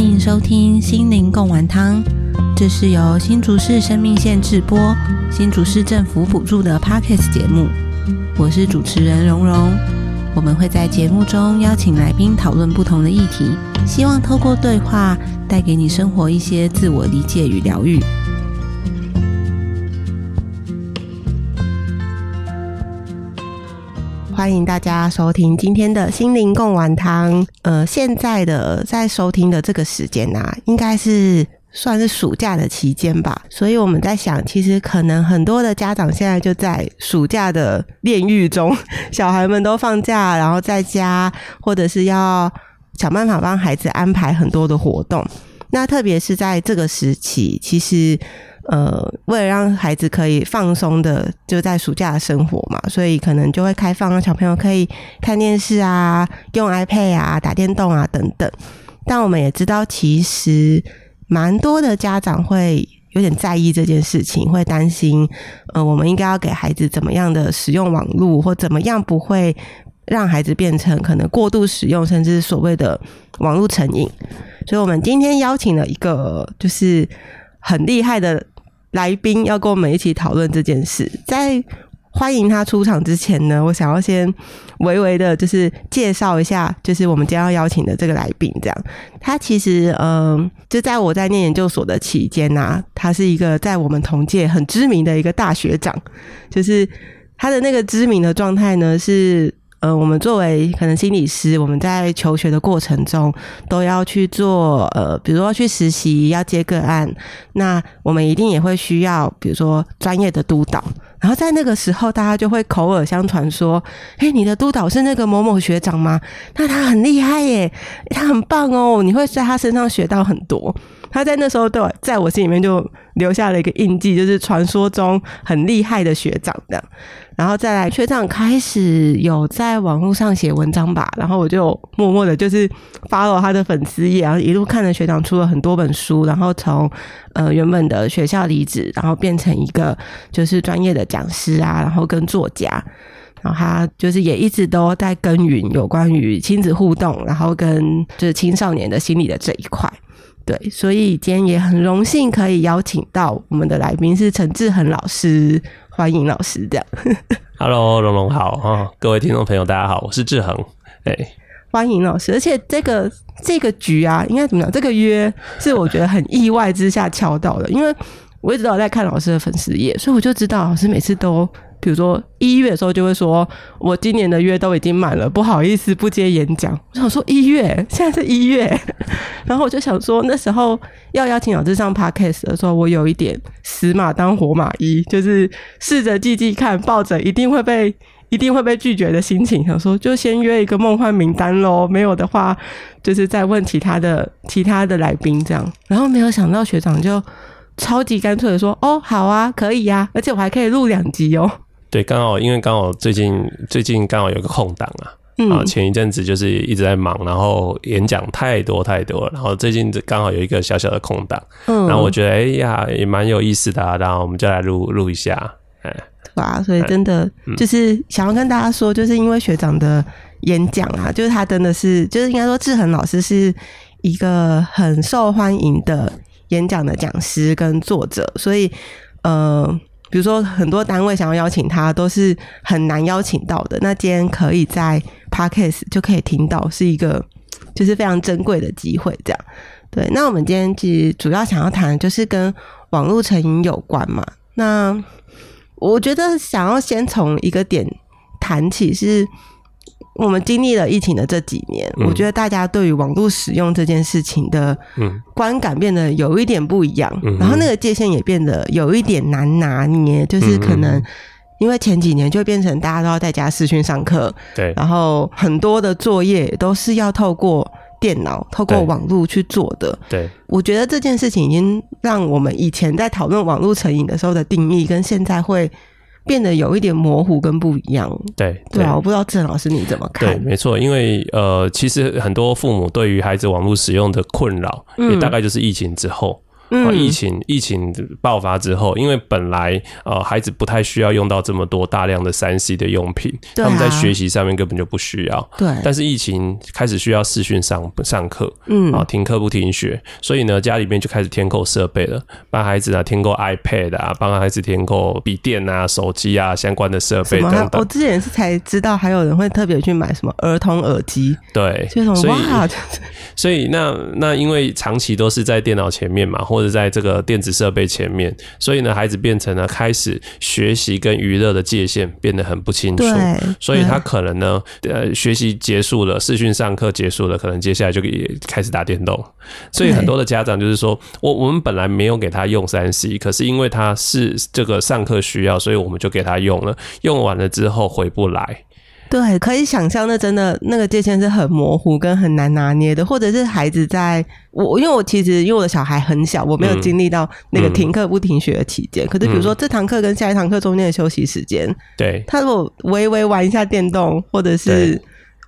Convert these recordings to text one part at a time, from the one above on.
欢迎收听心灵共玩汤，这是由新竹市生命线制播、新竹市政府补助的 Podcast 节目。我是主持人蓉蓉，我们会在节目中邀请来宾讨论不同的议题，希望透过对话带给你生活一些自我理解与疗愈。欢迎大家收听今天的心灵共玩汤。呃，现在的在收听的这个时间呐、应该是算是暑假的期间吧。所以我们在想，其实可能很多的家长现在就在暑假的炼狱中，小孩们都放假，然后在家，或者是要想办法帮孩子安排很多的活动。那特别是在这个时期，其实呃，为了让孩子可以放松的就在暑假的生活嘛，所以可能就会开放让小朋友可以看电视啊、用 iPad 啊、打电动啊等等。但我们也知道，其实蛮多的家长会有点在意这件事情，会担心呃，我们应该要给孩子怎么样的使用网络，或怎么样不会让孩子变成可能过度使用，甚至所谓的网络成瘾。所以，我们今天邀请了一个就是很厉害的来宾，要跟我们一起讨论这件事。在欢迎他出场之前呢，我想要先微微的，就是介绍一下，就是我们今天要邀请的这个来宾。这样，他其实，嗯、就在我在念研究所的期间呐、他是一个在我们同届很知名的一个大学长，就是他的那个知名的状态呢是。呃，我们作为可能心理师，我们在求学的过程中都要去做呃，比如说去实习，要接个案，那我们一定也会需要，比如说专业的督导。然后在那个时候，大家就会口耳相传说：“哎，你的督导是那个某某学长吗？那他很厉害耶，他很棒哦，你会在他身上学到很多。”他在那时候对在我心里面就留下了一个印记，就是传说中很厉害的学长这样。然后再来，学长开始有在网络上写文章吧，然后我就默默的，就是 follow 他的粉丝页，然后一路看着学长出了很多本书，然后从呃原本的学校离职，然后变成一个就是专业的讲师啊，然后跟作家，然后他就是也一直都在耕耘有关于亲子互动，然后跟就是青少年的心理的这一块。对，所以今天也很荣幸可以邀请到我们的来宾是陈志恒老师，欢迎老师这样。Hello，龙龙好啊、各位听众朋友，大家好，我是志恒。哎、欢迎老师，而且这个这个局啊，应该怎么讲？这个约是我觉得很意外之下敲到的，因为我一直都有在看老师的粉丝页，所以我就知道老师每次都，比如说一月的时候就会说，我今年的约都已经满了，不好意思不接演讲。我想说一月，现在是一月，然后我就想说那时候要邀请老师上 podcast 的时候，我有一点死马当活马医，就是试着记记看，抱着一定会被。一定会被拒绝的心情，想说就先约一个梦幻名单喽，没有的话就是再问其他的其他的来宾这样。然后没有想到学长就超级干脆的说：“哦，好啊，可以呀、而且我还可以录两集哦。对，刚好因为刚好最近最近刚好有个空档啊，嗯。啊，前一阵子就是一直在忙，然后演讲太多太多了，然后最近刚好有一个小小的空档，嗯，然后我觉得哎呀也蛮有意思的啊，然后我们就来录录一下，哎，对啊，所以真的就是想要跟大家说，就是因为学长的演讲啊，就是他真的是，就是应该说志恒老师是一个很受欢迎的演讲的讲师跟作者，所以呃，比如说很多单位想要邀请他，都是很难邀请到的。那今天可以在 Podcast 就可以听到，是一个就是非常珍贵的机会，这样。对，那我们今天其实主要想要谈的就是跟网络成瘾有关嘛。那我觉得想要先从一个点谈起，是我们经历了疫情的这几年，嗯。我觉得大家对于网络使用这件事情的嗯。观感变得有一点不一样，嗯然后那个界限也变得有一点难拿捏，就是可能嗯。因为前几年就变成大家都要在家视讯上课，对，然后很多的作业都是要透过电脑、透过对。网络去做的。对，我觉得这件事情已经让我们以前在讨论网络成瘾的时候的定义，跟现在会变得有一点模糊跟不一样。对，对啊，我不知道郑老师你怎么看。对，没错，因为呃，其实很多父母对于孩子网络使用的困扰，嗯。也大概就是疫情之后。嗯，疫情疫情爆发之后，因为本来呃孩子不太需要用到这么多大量的三 C 的用品，他们在学习上面根本就不需要。对，但是疫情开始需要视讯上上课，嗯，啊停课不停学，所以呢家里面就开始添购设备了，帮孩子啊添购 iPad 啊，帮孩子添购笔电啊、手机啊相关的设备等等。我之前是才知道还有人会特别去买什么儿童耳机，对，所以 所以那那因为长期都是在电脑前面嘛，或者在这个电子设备前面，所以呢，孩子变成了开始学习跟娱乐的界限变得很不清楚，所以他可能呢，呃，学习结束了，视讯上课结束了，可能接下来就也开始打电动。所以很多的家长就是说，我我们本来没有给他用三 C，可是因为他是这个上课需要，所以我们就给他用了，用完了之后回不来。对，可以想象，那真的那个界限是很模糊跟很难拿捏的，或者是孩子在我，因为我其实因为我的小孩很小，我没有经历到那个停课不停学的期间。可是比如说这堂课跟下一堂课中间的休息时间，对，他如果微微玩一下电动，或者是。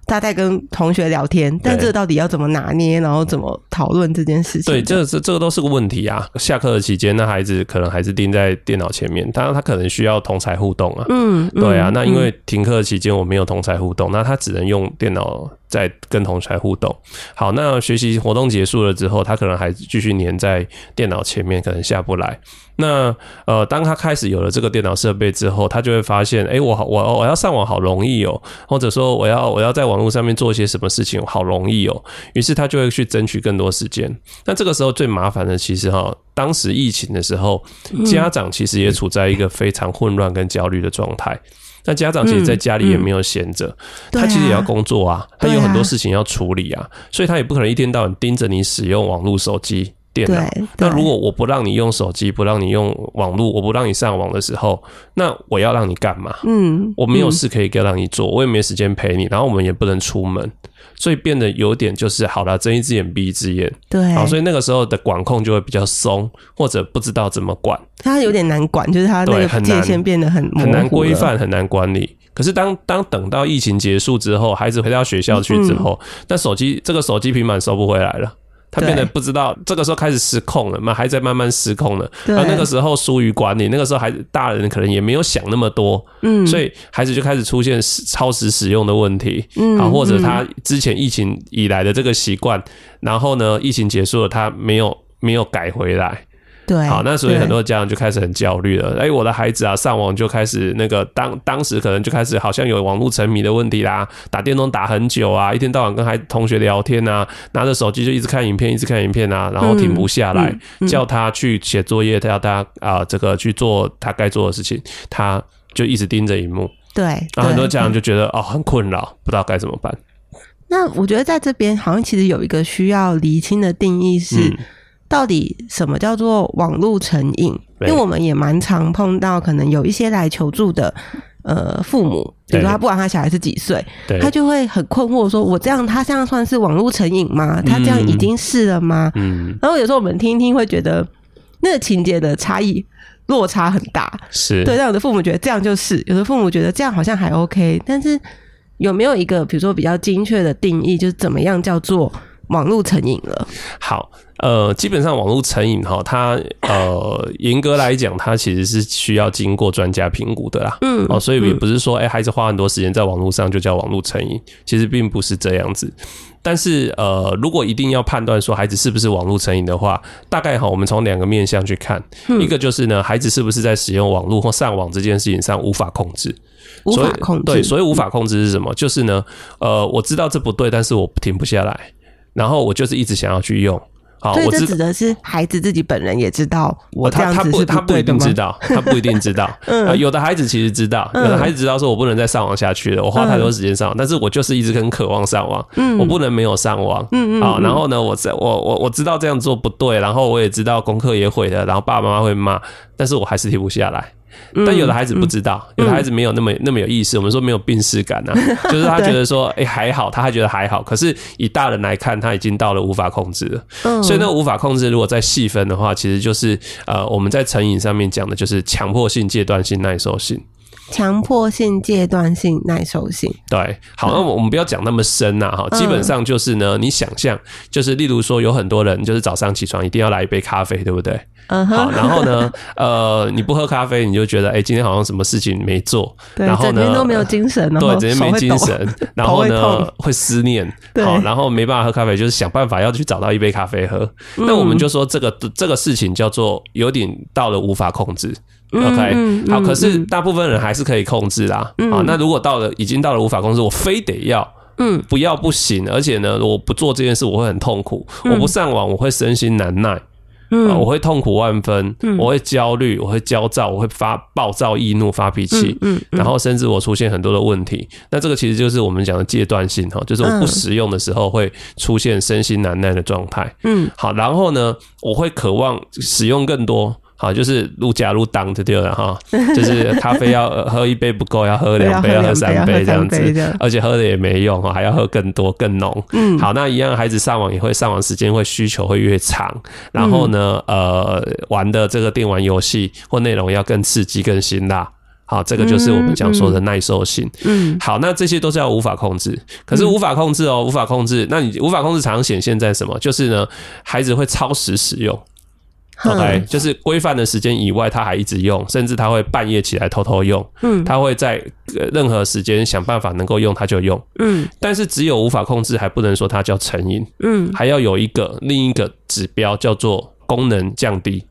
他在跟同学聊天，但这到底要怎么拿捏，然后怎么讨论这件事情？对，这这这个都是个问题啊。下课的期间，那孩子可能还是盯在电脑前面，当然他可能需要同才互动啊。嗯，对啊。那因为停课期间我没有同才互动，那他只能用电脑。在跟同学互动，好，那学习活动结束了之后，他可能还继续黏在电脑前面，可能下不来。那呃，当他开始有了这个电脑设备之后，他就会发现，哎，我好我我要上网好容易哦，或者说我要我要在网络上面做一些什么事情好容易哦，于是他就会去争取更多时间。那这个时候最麻烦的，其实哈，当时疫情的时候，家长其实也处在一个非常混乱跟焦虑的状态。那家长其实在家里也没有闲着，他其实也要工作啊，他有很多事情要处理啊，所以他也不可能一天到晚盯着你使用网络、手机、电脑。那如果我不让你用手机，不让你用网络，我不让你上网的时候，那我要让你干嘛？嗯，我没有事可以给让你做，我也没时间陪你，然后我们也不能出门。所以变得有点就是好了，睁一只眼闭一只眼。对，好，所以那个时候的管控就会比较松，或者不知道怎么管。他有点难管，就是他那个界限变得很很难规范，很难管理。可是当当等到疫情结束之后，孩子回到学校去之后，那手机这个手机平板收不回来了。他变得不知道，这个时候开始失控了嘛，还在慢慢失控了。而那个时候疏于管理，那个时候孩子大人可能也没有想那么多，嗯，所以孩子就开始出现超时使用的问题，嗯，啊，或者他之前疫情以来的这个习惯，然后呢，疫情结束了，他没有没有改回来。对，好，那所以很多家长就开始很焦虑了。哎，我的孩子啊，上网就开始那个当当时可能就开始好像有网络沉迷的问题啦，打电动打很久啊，一天到晚跟孩同学聊天啊，拿着手机就一直看影片，一直看影片啊，然后停不下来，叫他去写作业，他要他啊这个去做他该做的事情，他就一直盯着荧幕。对，然后很多家长就觉得哦很困扰，不知道该怎么办。那我觉得在这边好像其实有一个需要厘清的定义是。到底什么叫做网络成瘾？因为我们也蛮常碰到，可能有一些来求助的呃父母，比如说他不管他小孩是几岁，他就会很困惑，说我这样他这样算是网络成瘾吗？他这样已经是了吗？嗯，然后有时候我们听一听会觉得那个情节的差异落差很大，是对。但有的父母觉得这样就是，有的父母觉得这样好像还 OK，但是有没有一个比如说比较精确的定义，就是怎么样叫做？网络成瘾了。好，呃，基本上网络成瘾哈，它呃，严格来讲，它其实是需要经过专家评估的啦。嗯，哦，所以也不是说，哎，孩子花很多时间在网络上就叫网络成瘾，其实并不是这样子。但是，呃，如果一定要判断说孩子是不是网络成瘾的话，大概哈，我们从两个面向去看，一个就是呢，孩子是不是在使用网络或上网这件事情上无法控制。无法控制。对，所以无法控制是什么？就是呢，呃，我知道这不对，但是我停不下来。然后我就是一直想要去用，好，我这指的是孩子自己本人也知道，我这样子是他不一定知道，他不一定知道。嗯，有的孩子其实知道，有的孩子知道说，我不能再上网下去了，我花太多时间上网，但是我就是一直很渴望上网，嗯，我不能没有上网，嗯嗯，啊，然后呢，我在我我我知道这样做不对，然后我也知道功课也毁了，然后爸爸妈妈会骂，但是我还是停不下来。但有的孩子不知道，有的孩子没有那么那么有意识。我们说没有病视感啊，就是他觉得说，哎，还好，他还觉得还好。可是以大人来看，他已经到了无法控制了。嗯，所以那无法控制，如果再细分的话，其实就是呃，我们在成瘾上面讲的就是强迫性、戒断性、耐受性。强迫性、戒断性、耐受性。对，好，那我们不要讲那么深呐，哈，基本上就是呢，你想象，就是例如说，有很多人就是早上起床一定要来一杯咖啡，对不对？嗯，好，然后呢，呃，你不喝咖啡，你就觉得，哎，今天好像什么事情没做，然后呢，都没有精神，对，整天没精神，然后呢，会思念，好，然后没办法喝咖啡，就是想办法要去找到一杯咖啡喝。那我们就说，这个这个事情叫做有点到了无法控制。OK，好，可是大部分人还是可以控制啦。啊，那如果到了已经到了无法控制，我非得要，嗯，不要不行，而且呢，我不做这件事我会很痛苦，我不上网我会身心难耐。嗯，我会痛苦万分，我会焦虑，我会焦躁，我会发暴躁易怒发脾气，嗯，然后甚至我出现很多的问题。那这个其实就是我们讲的戒断性哈，就是我不使用的时候会出现身心难耐的状态。嗯，好，然后呢，我会渴望使用更多。好，就是路加路当就对了哈，就是咖啡要喝一杯不够，要喝两 杯，要喝三杯这样子，而且喝的也没用哈，还要喝更多更浓。嗯，好，那一样孩子上网也会上网时间会需求会越长，然后呢，呃，玩的这个电玩游戏或内容要更刺激更辛辣。好，这个就是我们讲说的耐受性。嗯，好，那这些都是要无法控制，可是无法控制哦，无法控制，那你无法控制常显现在什么？就是呢，孩子会超时使用。OK，就是规范的时间以外，他还一直用，甚至他会半夜起来偷偷用。嗯，他会在任何时间想办法能够用他就用。嗯，但是只有无法控制，还不能说它叫成瘾。嗯，还要有一个另一个指标叫做功能降低。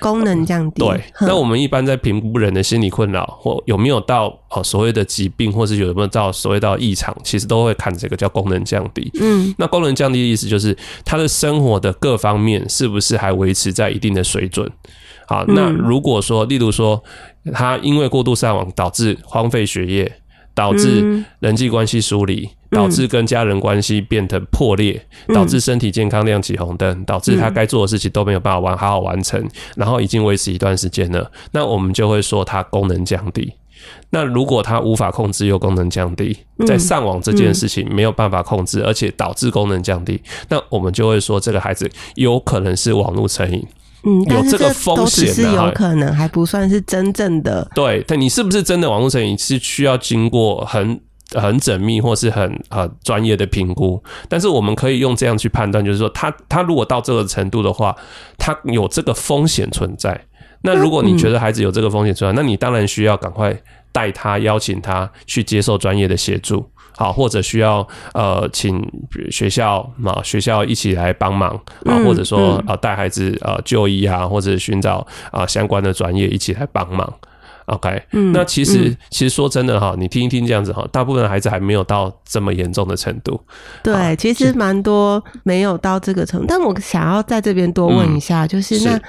功能降低。对，那我们一般在评估人的心理困扰或有没有到哦所谓的疾病，或是有没有到所谓到异常，其实都会看这个叫功能降低。嗯，那功能降低的意思就是他的生活的各方面是不是还维持在一定的水准？好，那如果说，例如说他因为过度上网导致荒废学业。导致人际关系疏离，导致跟家人关系变得破裂，导致身体健康亮起红灯，导致他该做的事情都没有办法完好好完成，然后已经维持一段时间了，那我们就会说他功能降低。那如果他无法控制又功能降低，在上网这件事情没有办法控制，而且导致功能降低，那我们就会说这个孩子有可能是网络成瘾。嗯，有这个风险是有可能，还不算是真正的。对，但你是不是真的网络成瘾，是需要经过很很缜密或是很呃专业的评估。但是我们可以用这样去判断，就是说，他他如果到这个程度的话，他有这个风险存在。那如果你觉得孩子有这个风险存在，那你当然需要赶快带他，邀请他去接受专业的协助。好，或者需要呃，请学校嘛，学校一起来帮忙啊，或者说啊，带孩子呃就医啊，或者寻找啊相关的专业一起来帮忙。OK，那其实其实说真的哈，你听一听这样子哈，大部分孩子还没有到这么严重的程度。对，其实蛮多没有到这个程度。但我想要在这边多问一下，就是那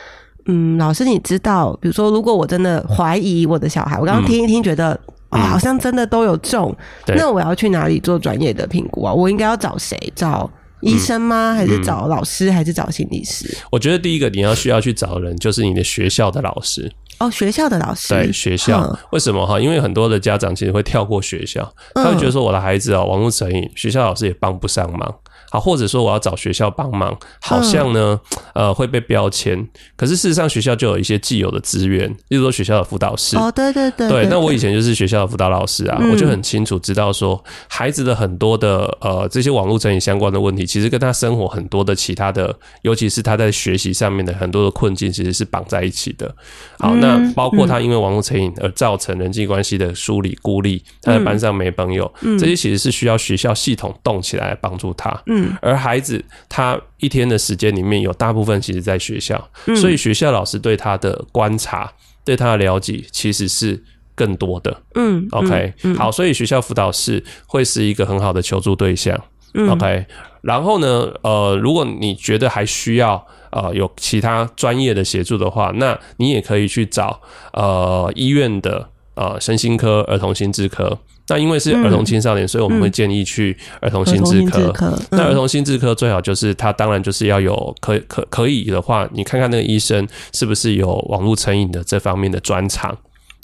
嗯，老师你知道，比如说如果我真的怀疑我的小孩，我刚刚听一听觉得。啊，好像真的都有中，那我要去哪里做专业的评估啊？我应该要找谁？找医生吗？还是找老师？还是找心理师？我觉得第一个你要需要去找人，就是你的学校的老师。哦，学校的老师。对，学校为什么哈？因为很多的家长其实会跳过学校，他会觉得说我的孩子啊，网络成瘾，学校老师也帮不上忙。好，或者说我要找学校帮忙，好像呢，呃，会被标签。可是事实上，学校就有一些既有的资源，例如说学校的辅导室。哦，对对对。对，那我以前就是学校的辅导老师啊，我就很清楚知道说，孩子的很多的呃这些网络成瘾相关的问题，其实跟他生活很多的其他的，尤其是他在学习上面的很多的困境，其实是绑在一起的。好，那包括他因为网络成瘾而造成人际关系的疏离、孤立，他在班上没朋友，这些其实是需要学校系统动起来帮助他。嗯。而孩子他一天的时间里面有大部分其实在学校，所以学校老师对他的观察、对他的了解其实是更多的。嗯，OK，好，所以学校辅导室会是一个很好的求助对象。OK，然后呢，呃，如果你觉得还需要呃有其他专业的协助的话，那你也可以去找呃医院的呃身心科、儿童心智科。那因为是儿童青少年，所以我们会建议去儿童心智科。那儿童心智科最好就是他，当然就是要有可可可以的话，你看看那个医生是不是有网络成瘾的这方面的专长。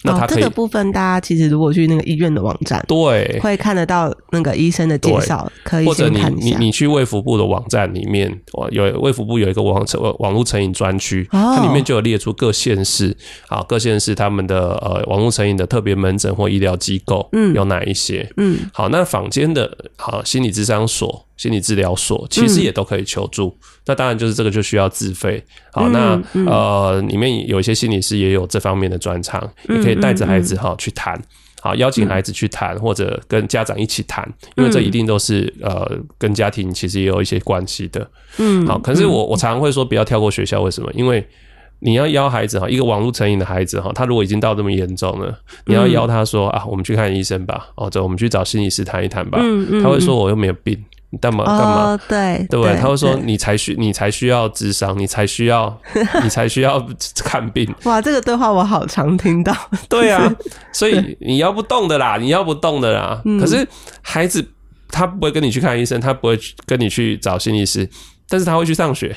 那他这个部分，大家其实如果去那个医院的网站，对，会看得到那个医生的介绍，可以或者你你你去卫福部的网站里面，有卫福部有一个网网络成瘾专区，它里面就有列出各县市啊，各县市他们的呃网络成瘾的特别门诊或医疗机构，嗯，有哪一些？嗯，好，那坊间的好心理咨商所。心理治疗所其实也都可以求助，那当然就是这个就需要自费。好，那呃，里面有一些心理师也有这方面的专长，也可以带着孩子哈去谈，好邀请孩子去谈，或者跟家长一起谈，因为这一定都是呃跟家庭其实也有一些关系的。嗯，好，可是我我常常会说不要跳过学校，为什么？因为你要邀孩子哈，一个网络成瘾的孩子哈，他如果已经到这么严重了，你要邀他说啊，我们去看医生吧，哦，走，我们去找心理师谈一谈吧。他会说我又没有病。干嘛干嘛？对对？他会说你才需你才需要智商，你才需要 你才需要 看病。哇，这个对话我好常听到。对啊，所以你要不动的啦，你要不动的啦。可是孩子他不会跟你去看医生，他不会跟你去找心理师，但是他会去上学。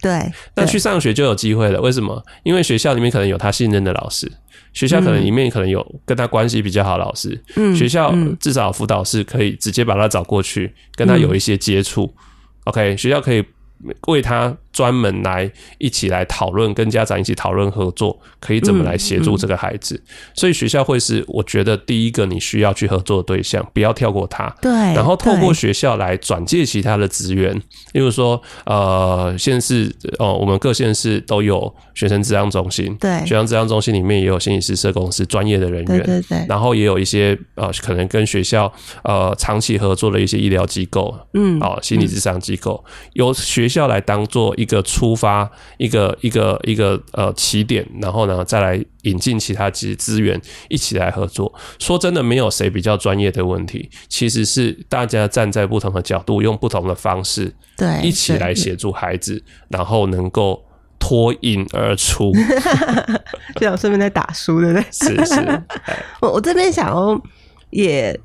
对，那去上学就有机会了。为什么？因为学校里面可能有他信任的老师。学校可能里面可能有跟他关系比较好的老师，学校至少辅导室可以直接把他找过去，跟他有一些接触。OK，学校可以为他。专门来一起来讨论，跟家长一起讨论合作，可以怎么来协助这个孩子。所以学校会是我觉得第一个你需要去合作的对象，不要跳过他。对，然后透过学校来转借其他的资源，例如说呃，县市哦，我们各县市都有学生治疗中心，对，学生治疗中心里面也有心理师社公司专业的人员，对对。然后也有一些呃，可能跟学校呃长期合作的一些医疗机构，嗯，哦，心理咨商机构，有学校来当做一。一个出发，一个一个一个呃起点，然后呢，再来引进其他资资源，一起来合作。说真的，没有谁比较专业的问题，其实是大家站在不同的角度，用不同的方式，对，一起来协助孩子，然后能够脱颖而出。就想顺便在打书，对不对？是是。我我这边想要也。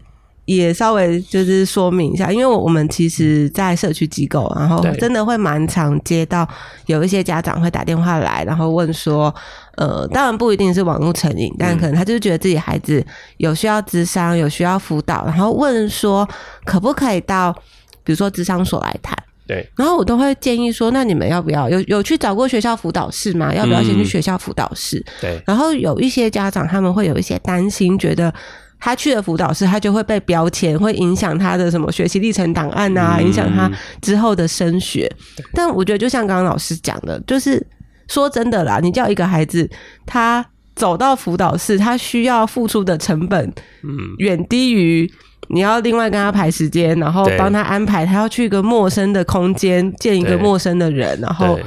也稍微就是说明一下，因为我们其实，在社区机构，然后真的会蛮常接到有一些家长会打电话来，然后问说，呃，当然不一定是网络成瘾，但可能他就是觉得自己孩子有需要智商，有需要辅导，然后问说可不可以到，比如说智商所来谈。对，然后我都会建议说，那你们要不要有有去找过学校辅导室吗？要不要先去学校辅导室？对，然后有一些家长他们会有一些担心，觉得。他去了辅导室，他就会被标签，会影响他的什么学习历程档案啊，影响他之后的升学。但我觉得，就像刚刚老师讲的，就是说真的啦，你叫一个孩子他走到辅导室，他需要付出的成本，嗯，远低于你要另外跟他排时间，然后帮他安排，他要去一个陌生的空间见一个陌生的人，然后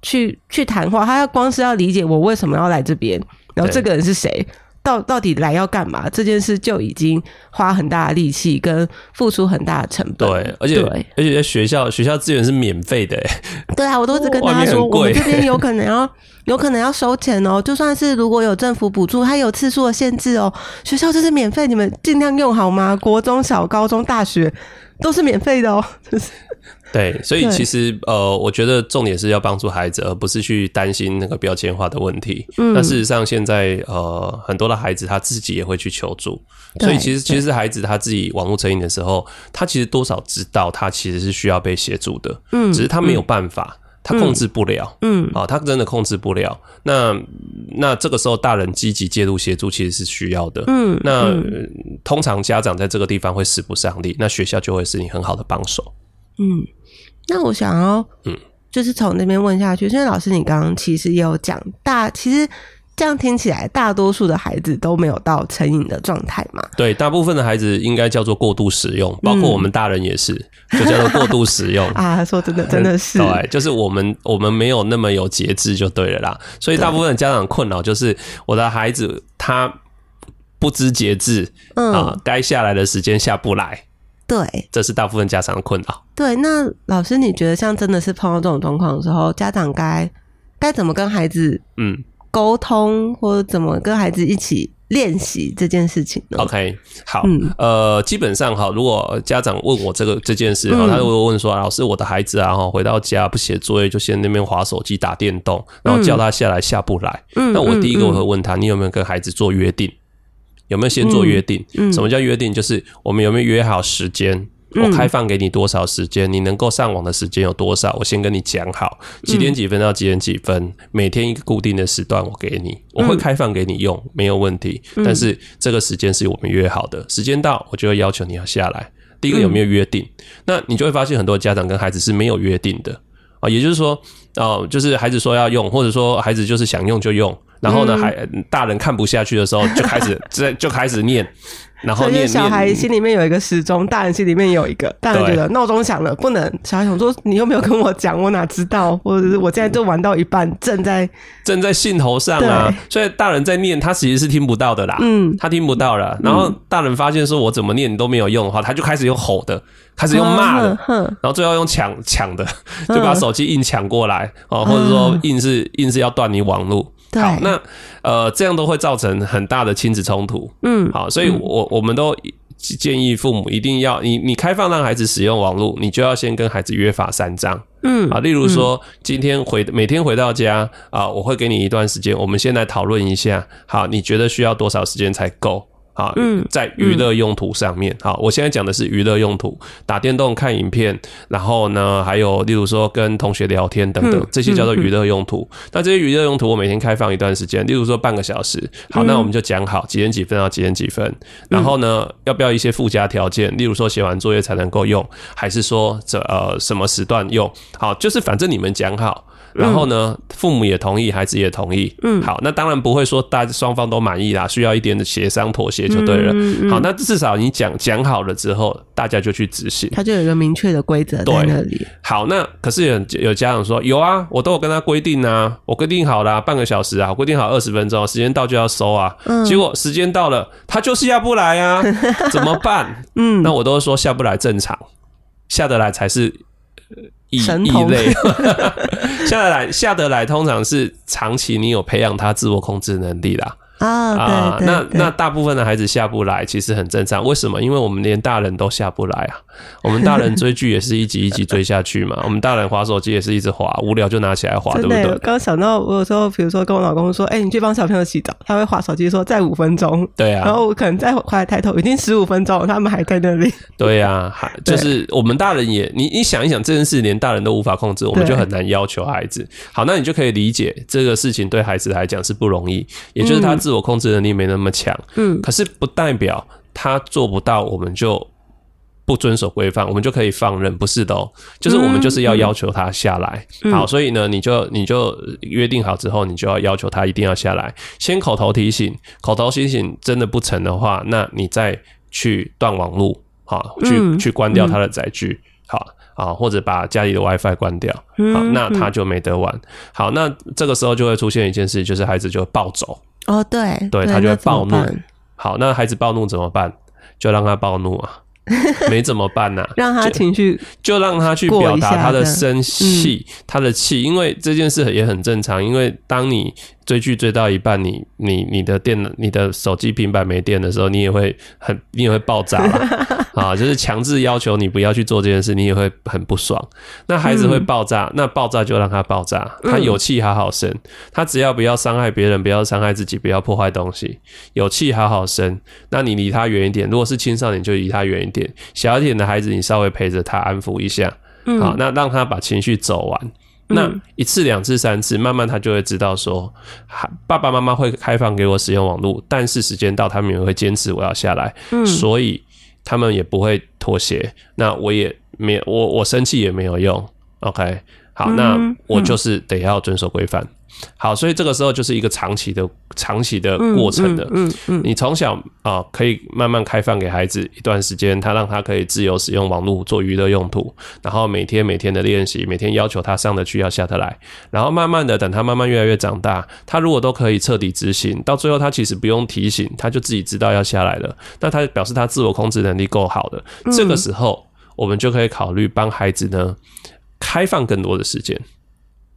去去谈话，他要光是要理解我为什么要来这边，然后这个人是谁。到到底来要干嘛？这件事就已经花很大的力气跟付出很大的成本。对，而且而且在学校学校资源是免费的。对啊，我都是跟大家说，我们这边有可能要有可能要收钱哦。就算是如果有政府补助，它有次数的限制哦。学校这是免费，你们尽量用好吗？国中小、高中、大学都是免费的哦。就是。对，所以其实呃，我觉得重点是要帮助孩子，而不是去担心那个标签化的问题。那事实上，现在呃，很多的孩子他自己也会去求助，所以其实其实孩子他自己网络成瘾的时候，他其实多少知道他其实是需要被协助的，嗯，只是他没有办法，他控制不了，嗯，啊，他真的控制不了。那那这个时候，大人积极介入协助其实是需要的，嗯，那通常家长在这个地方会使不上力，那学校就会是你很好的帮手，嗯。那我想要，嗯，就是从那边问下去。因为老师，你刚刚其实也有讲，大其实这样听起来，大多数的孩子都没有到成瘾的状态嘛？对，大部分的孩子应该叫做过度使用，包括我们大人也是，就叫做过度使用 啊。说真的，真的 是，对，就是我们我们没有那么有节制就对了啦。所以大部分的家长困扰就是我的孩子他不知节制，啊，该下来的时间下不来。对，这是大部分家长的困扰。对，那老师，你觉得像真的是碰到这种状况的时候，家长该该怎么跟孩子嗯沟通，或者怎么跟孩子一起练习这件事情呢？OK，好，呃，基本上哈，如果家长问我这个这件事然后，他就会问说：“老师，我的孩子啊，哈，回到家不写作业，就先那边划手机打电动，然后叫他下来下不来。”嗯，那我第一个我会问他：“你有没有跟孩子做约定？”有没有先做约定？什么叫约定？就是我们有没有约好时间？我开放给你多少时间？你能够上网的时间有多少？我先跟你讲好，几点几分到几点几分，每天一个固定的时段，我给你，我会开放给你用，没有问题。但是这个时间是我们约好的，时间到我就会要求你要下来。第一个有没有约定？那你就会发现很多家长跟孩子是没有约定的啊，也就是说，哦，就是孩子说要用，或者说孩子就是想用就用，然后呢，还大人看不下去的时候就开始 在就开始念。然后念小孩心里面有一个时钟，大人心里面有一个，大人觉得闹钟响了不能。小孩想说你又没有跟我讲，我哪知道？或者是我现在就玩到一半，正在正在兴头上啊，所以大人在念，他其实是听不到的啦。嗯，他听不到了。然后大人发现说我怎么念都没有用的话，他就开始用吼的，开始用骂的，然后最后用抢抢的，就把手机硬抢过来哦，或者说硬是硬是要断你网络。好，那呃，这样都会造成很大的亲子冲突。嗯，好，所以我我们都建议父母一定要，你你开放让孩子使用网络，你就要先跟孩子约法三章。嗯，啊，例如说今天回每天回到家啊，我会给你一段时间，我们先来讨论一下。好，你觉得需要多少时间才够？啊，在娱乐用途上面，好，我现在讲的是娱乐用途，打电动、看影片，然后呢，还有例如说跟同学聊天等等，这些叫做娱乐用途。那这些娱乐用途，我每天开放一段时间，例如说半个小时。好，那我们就讲好几点几分到几点几分，然后呢，要不要一些附加条件？例如说写完作业才能够用，还是说这呃什么时段用？好，就是反正你们讲好。然后呢，父母也同意，孩子也同意。嗯，好，那当然不会说大家双方都满意啦，需要一点的协商妥协就对了。好，那至少你讲讲好了之后，大家就去执行。他就有一个明确的规则在那里。好，那可是有有家长说有啊，我都有跟他规定啊，我规定好了半个小时啊，规定好二十分钟，时间到就要收啊。嗯。结果时间到了，他就是下不来啊，怎么办？嗯，那我都说下不来正常，下得来才是。异异类下得来下得来，通常是长期你有培养他自我控制能力啦。啊，那那大部分的孩子下不来，其实很正常。为什么？因为我们连大人都下不来啊。我们大人追剧也是一集一集追下去嘛。我们大人滑手机也是一直滑，无聊就拿起来滑，对不对？刚想到，我有时候比如说跟我老公说：“哎，你去帮小朋友洗澡。”他会滑手机说：“再五分钟。”对啊。然后我可能再回来抬头，已经十五分钟，他们还在那里。对啊，还就是我们大人也，你你想一想，这件事连大人都无法控制，我们就很难要求孩子。好，那你就可以理解这个事情对孩子来讲是不容易，也就是他自。自我控制能力没那么强，嗯，可是不代表他做不到，我们就不遵守规范，我们就可以放任，不是的哦。就是我们就是要要求他下来，好，所以呢，你就你就约定好之后，你就要要求他一定要下来，先口头提醒，口头提醒真的不成的话，那你再去断网路，好，去去关掉他的载具，好。啊，或者把家里的 WiFi 关掉，好，那他就没得玩。好，那这个时候就会出现一件事，就是孩子就会暴走。哦，对，对他就会暴怒。好，那孩子暴怒怎么办？就让他暴怒啊，没怎么办呐？让他情绪，就让他去表达他的生气，他的气，因为这件事也很正常。因为当你追剧追到一半，你你你的电脑、你的手机、平板没电的时候，你也会很，你也会爆炸 啊！就是强制要求你不要去做这件事，你也会很不爽。那孩子会爆炸，那爆炸就让他爆炸，他有气好好生，他只要不要伤害别人，不要伤害自己，不要破坏东西，有气好好生。那你离他远一点，如果是青少年就离他远一点，小一点的孩子你稍微陪着他安抚一下，好，那让他把情绪走完。那一次、两次、三次，慢慢他就会知道说，爸爸妈妈会开放给我使用网络，但是时间到，他们也会坚持我要下来，所以他们也不会妥协。那我也没有，我我生气也没有用。OK，好，那我就是得要遵守规范。好，所以这个时候就是一个长期的、长期的过程的。嗯嗯，你从小啊，可以慢慢开放给孩子一段时间，他让他可以自由使用网络做娱乐用途，然后每天每天的练习，每天要求他上得去要下得来，然后慢慢的等他慢慢越来越长大，他如果都可以彻底执行，到最后他其实不用提醒，他就自己知道要下来了。那他表示他自我控制能力够好的，这个时候我们就可以考虑帮孩子呢开放更多的时间。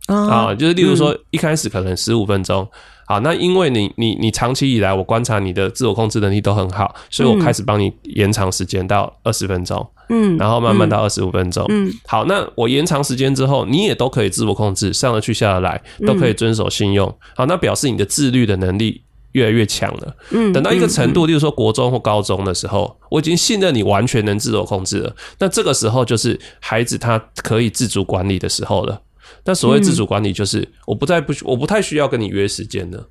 啊，就是例如说，一开始可能十五分钟，好，那因为你你你长期以来我观察你的自我控制能力都很好，所以我开始帮你延长时间到二十分钟，嗯，然后慢慢到二十五分钟，嗯，好，那我延长时间之后，你也都可以自我控制，上得去下得来，都可以遵守信用，好，那表示你的自律的能力越来越强了。嗯，等到一个程度，例如说国中或高中的时候，我已经信任你完全能自我控制了。那这个时候就是孩子他可以自主管理的时候了。那所谓自主管理，就是我不再不我不太需要跟你约时间的。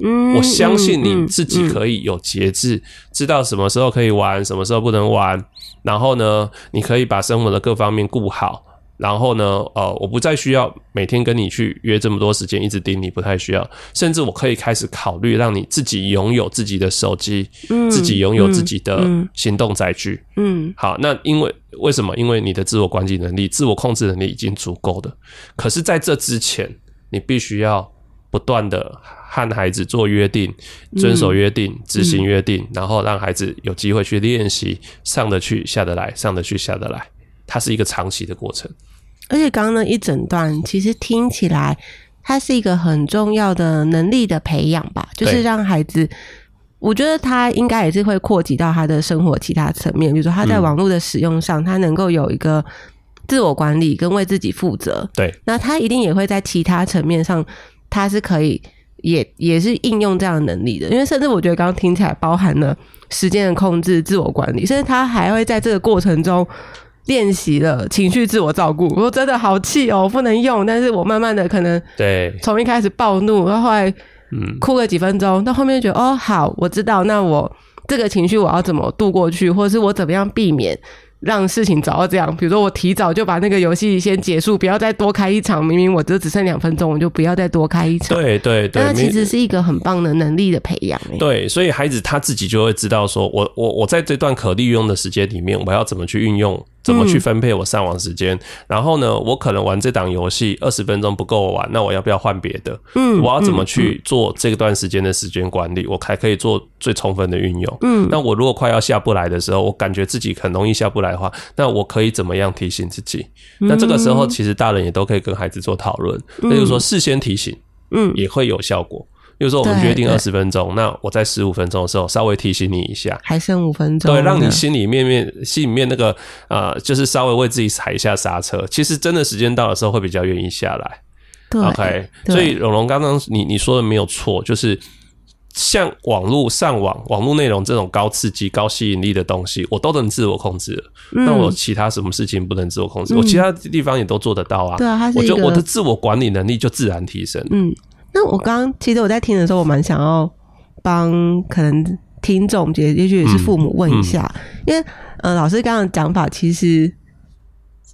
嗯，我相信你自己可以有节制，知道什么时候可以玩，什么时候不能玩。然后呢，你可以把生活的各方面顾好。然后呢，呃，我不再需要每天跟你去约这么多时间，一直盯你，不太需要。甚至我可以开始考虑让你自己拥有自己的手机，嗯，自己拥有自己的行动载具。嗯，好，那因为为什么？因为你的自我管理能力、自我控制能力已经足够的。可是，在这之前，你必须要不断的和孩子做约定，遵守约定，执行约定，然后让孩子有机会去练习，上得去，下得来，上得去，下得来。它是一个长期的过程。而且刚刚那一整段，其实听起来，它是一个很重要的能力的培养吧。就是让孩子，我觉得他应该也是会扩及到他的生活其他层面，比如说他在网络的使用上，他能够有一个自我管理跟为自己负责。对，那他一定也会在其他层面上，他是可以也也是应用这样的能力的。因为甚至我觉得刚刚听起来包含了时间的控制、自我管理，甚至他还会在这个过程中。练习了情绪自我照顾，我真的好气哦，不能用。但是我慢慢的可能对从一开始暴怒，然后后来嗯哭了几分钟，到后面觉得哦好，我知道，那我这个情绪我要怎么度过去，或者是我怎么样避免。让事情早到这样，比如说我提早就把那个游戏先结束，不要再多开一场。明明我就只剩两分钟，我就不要再多开一场。对对对，那其实是一个很棒的能力的培养。对，所以孩子他自己就会知道，说我我我在这段可利用的时间里面，我要怎么去运用。怎么去分配我上网时间？然后呢，我可能玩这档游戏二十分钟不够玩，那我要不要换别的？嗯，我要怎么去做这段时间的时间管理？我还可以做最充分的运用。嗯，那我如果快要下不来的时候，我感觉自己很容易下不来的话，那我可以怎么样提醒自己？那这个时候其实大人也都可以跟孩子做讨论，那就是说事先提醒，嗯，也会有效果。比如说，我们约定二十分钟，那我在十五分钟的时候稍微提醒你一下，还剩五分钟，对，让你心里面面心里面那个呃，就是稍微为自己踩一下刹车。其实真的时间到的时候，会比较愿意下来。OK，所以龙龙刚刚你你说的没有错，就是像网络上网、网络内容这种高刺激、高吸引力的东西，我都能自我控制。那我其他什么事情不能自我控制？我其他地方也都做得到啊。对啊，我觉得我的自我管理能力就自然提升。嗯。那我刚刚其实我在听的时候，我蛮想要帮可能听众，也也许也是父母问一下，因为呃，老师刚刚讲法其实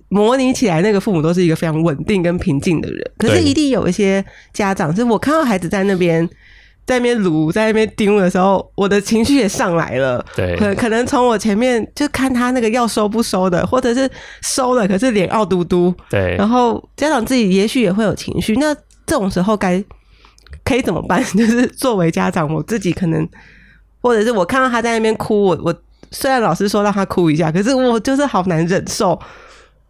模拟起来，那个父母都是一个非常稳定跟平静的人，可是一定有一些家长，是我看到孩子在那边 在那边撸，在那边丢的时候，我的情绪也上来了。对，可可能从我前面就看他那个要收不收的，或者是收了，可是脸傲嘟嘟。对，然后家长自己也许也会有情绪，那这种时候该。可以怎么办？就是作为家长，我自己可能，或者是我看到他在那边哭，我我虽然老师说让他哭一下，可是我就是好难忍受。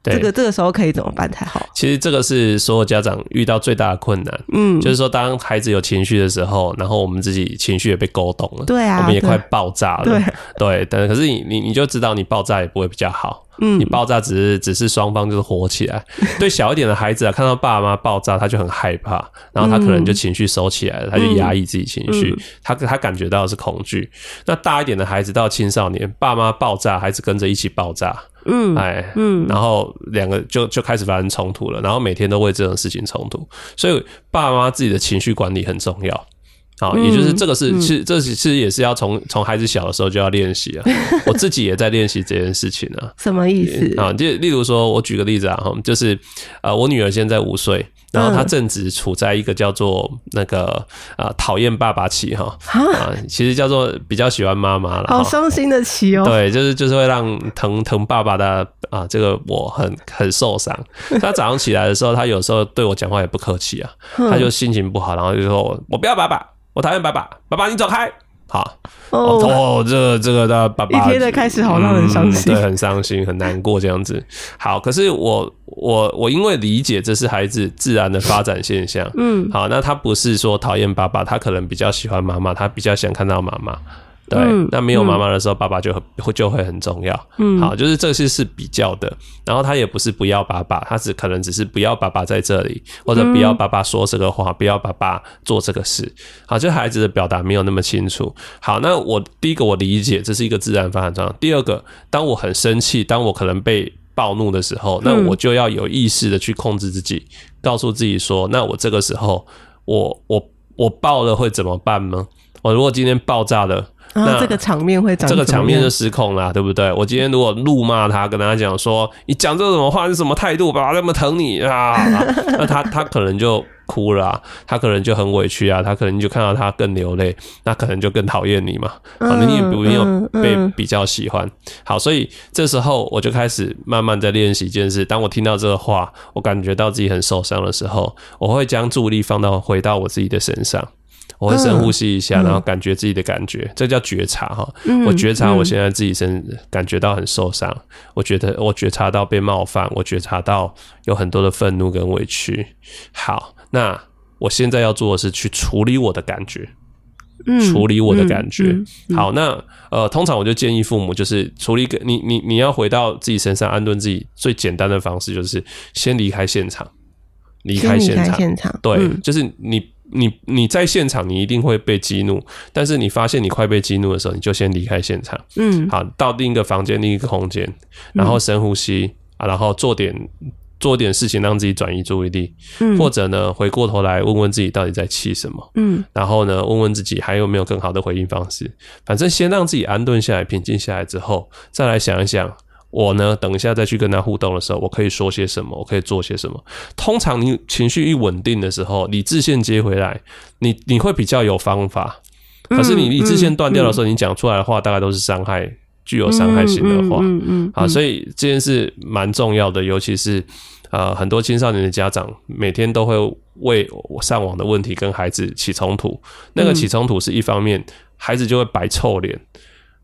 这个这个时候可以怎么办才好？其实这个是所有家长遇到最大的困难。嗯，就是说当孩子有情绪的时候，然后我们自己情绪也被勾动了，对啊，我们也快爆炸了。对对，但可是你你你就知道，你爆炸也不会比较好。嗯，你爆炸只是只是双方就是火起来。对小一点的孩子啊，看到爸妈爆炸，他就很害怕，然后他可能就情绪收起来了，他就压抑自己情绪，他他感觉到的是恐惧。那大一点的孩子到青少年，爸妈爆炸，孩子跟着一起爆炸。嗯，哎，嗯，然后两个就就开始发生冲突了，然后每天都为这种事情冲突，所以爸妈自己的情绪管理很重要。好，也就是这个是，其实这其实也是要从从孩子小的时候就要练习啊。我自己也在练习这件事情啊。什么意思啊？就例如说，我举个例子啊，哈，就是呃，我女儿现在五岁，然后她正值处在一个叫做那个啊讨厌爸爸期哈啊，其实叫做比较喜欢妈妈了，好伤心的期哦。对，就是就是会让疼疼爸爸的啊，这个我很很受伤。她早上起来的时候，她有时候对我讲话也不客气啊，她就心情不好，然后就说我不要爸爸。我讨厌爸爸，爸爸你走开。好哦，这个这个的爸爸一天的开始好让人伤心，对，很伤心，很难过这样子。好，可是我我我因为理解这是孩子自然的发展现象，嗯，好，那他不是说讨厌爸爸，他可能比较喜欢妈妈，他比较想看到妈妈。对，那没有妈妈的时候，爸爸就会就会很重要。嗯，好，就是这些是比较的。然后他也不是不要爸爸，他只可能只是不要爸爸在这里，或者不要爸爸说这个话，不要爸爸做这个事。好，就孩子的表达没有那么清楚。好，那我第一个我理解这是一个自然发展状况。第二个，当我很生气，当我可能被暴怒的时候，那我就要有意识的去控制自己，告诉自己说，那我这个时候，我我我爆了会怎么办呢？我如果今天爆炸了。那这个场面会这个场面就失控了，对不对？我今天如果怒骂他，跟他讲说你讲这种话是什么态度？爸爸那么疼你啊，那他他可能就哭了，他可能就很委屈啊，他可能就看到他更流泪，那可能就更讨厌你嘛。可能你也不用被比较喜欢。好，所以这时候我就开始慢慢在练习一件事。当我听到这个话，我感觉到自己很受伤的时候，我会将注意力放到回到我自己的身上。我会深呼吸一下，然后感觉自己的感觉，这叫觉察哈。我觉察我现在自己身感觉到很受伤，我觉得我觉察到被冒犯，我觉察到有很多的愤怒跟委屈。好，那我现在要做的是去处理我的感觉，处理我的感觉。好，那呃，通常我就建议父母就是处理个你你你要回到自己身上安顿自己，最简单的方式就是先离开现场，离开现场，对，就是你。你你在现场，你一定会被激怒，但是你发现你快被激怒的时候，你就先离开现场。嗯，好，到另一个房间、另一个空间，然后深呼吸啊，然后做点做点事情，让自己转移注意力。嗯，或者呢，回过头来问问自己到底在气什么。嗯，然后呢，问问自己还有没有更好的回应方式。反正先让自己安顿下来、平静下来之后，再来想一想。我呢，等一下再去跟他互动的时候，我可以说些什么？我可以做些什么？通常你情绪一稳定的时候，理智线接回来，你你会比较有方法。可是你理智线断掉的时候，你讲出来的话大概都是伤害，具有伤害性的话。嗯嗯。啊，所以这件事蛮重要的，尤其是呃，很多青少年的家长每天都会为上网的问题跟孩子起冲突。那个起冲突是一方面，孩子就会摆臭脸。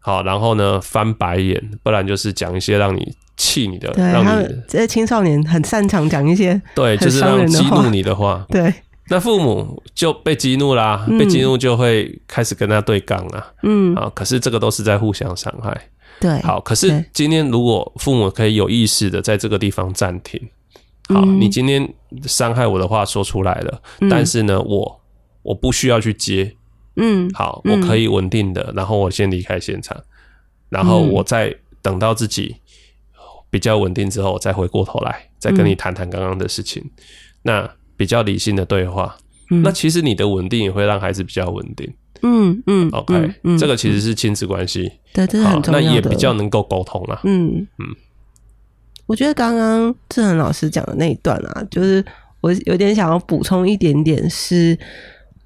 好，然后呢，翻白眼，不然就是讲一些让你气你的，让你这些青少年很擅长讲一些对，就是让激怒你的话。对，那父母就被激怒啦，被激怒就会开始跟他对杠啊。嗯，啊，可是这个都是在互相伤害。对，好，可是今天如果父母可以有意识的在这个地方暂停，好，你今天伤害我的话说出来了，但是呢，我我不需要去接。嗯，好，我可以稳定的，然后我先离开现场，然后我再等到自己比较稳定之后，再回过头来，再跟你谈谈刚刚的事情。那比较理性的对话，那其实你的稳定也会让孩子比较稳定。嗯嗯，OK，这个其实是亲子关系，对，这是很重要的，那也比较能够沟通了。嗯嗯，我觉得刚刚志恒老师讲的那一段啊，就是我有点想要补充一点点是。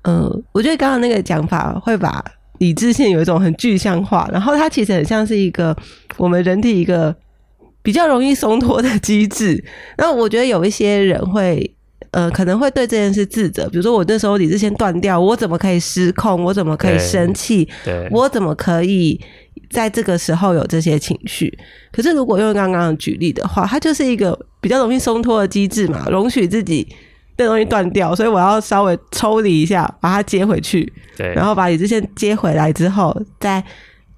嗯，我觉得刚刚那个讲法会把理智线有一种很具象化，然后它其实很像是一个我们人体一个比较容易松脱的机制。然后我觉得有一些人会，呃，可能会对这件事自责，比如说我那时候理智线断掉，我怎么可以失控？我怎么可以生气？我怎么可以在这个时候有这些情绪？可是如果用刚刚举例的话，它就是一个比较容易松脱的机制嘛，容许自己。这东西断掉，所以我要稍微抽离一下，把它接回去。对，然后把理智线接回来之后，再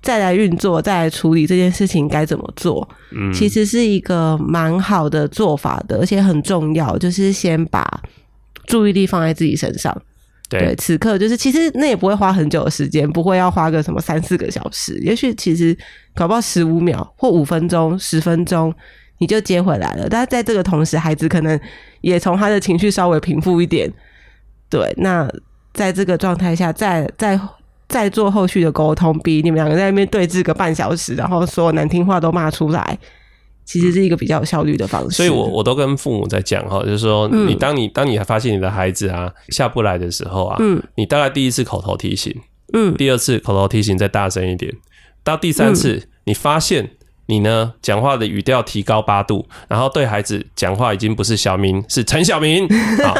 再来运作，再来处理这件事情该怎么做。嗯，其实是一个蛮好的做法的，而且很重要，就是先把注意力放在自己身上。对，此刻就是其实那也不会花很久的时间，不会要花个什么三四个小时，也许其实搞不好十五秒或五分钟、十分钟。你就接回来了，但是在这个同时，孩子可能也从他的情绪稍微平复一点。对，那在这个状态下，再再再做后续的沟通，比你们两个在那边对峙个半小时，然后所有难听话都骂出来，其实是一个比较有效率的方式。所以我我都跟父母在讲哈，就是说，你当你当你发现你的孩子啊下不来的时候啊，嗯，你大概第一次口头提醒，嗯，第二次口头提醒再大声一点，到第三次你发现。你呢？讲话的语调提高八度，然后对孩子讲话已经不是小明，是陈小明，啊，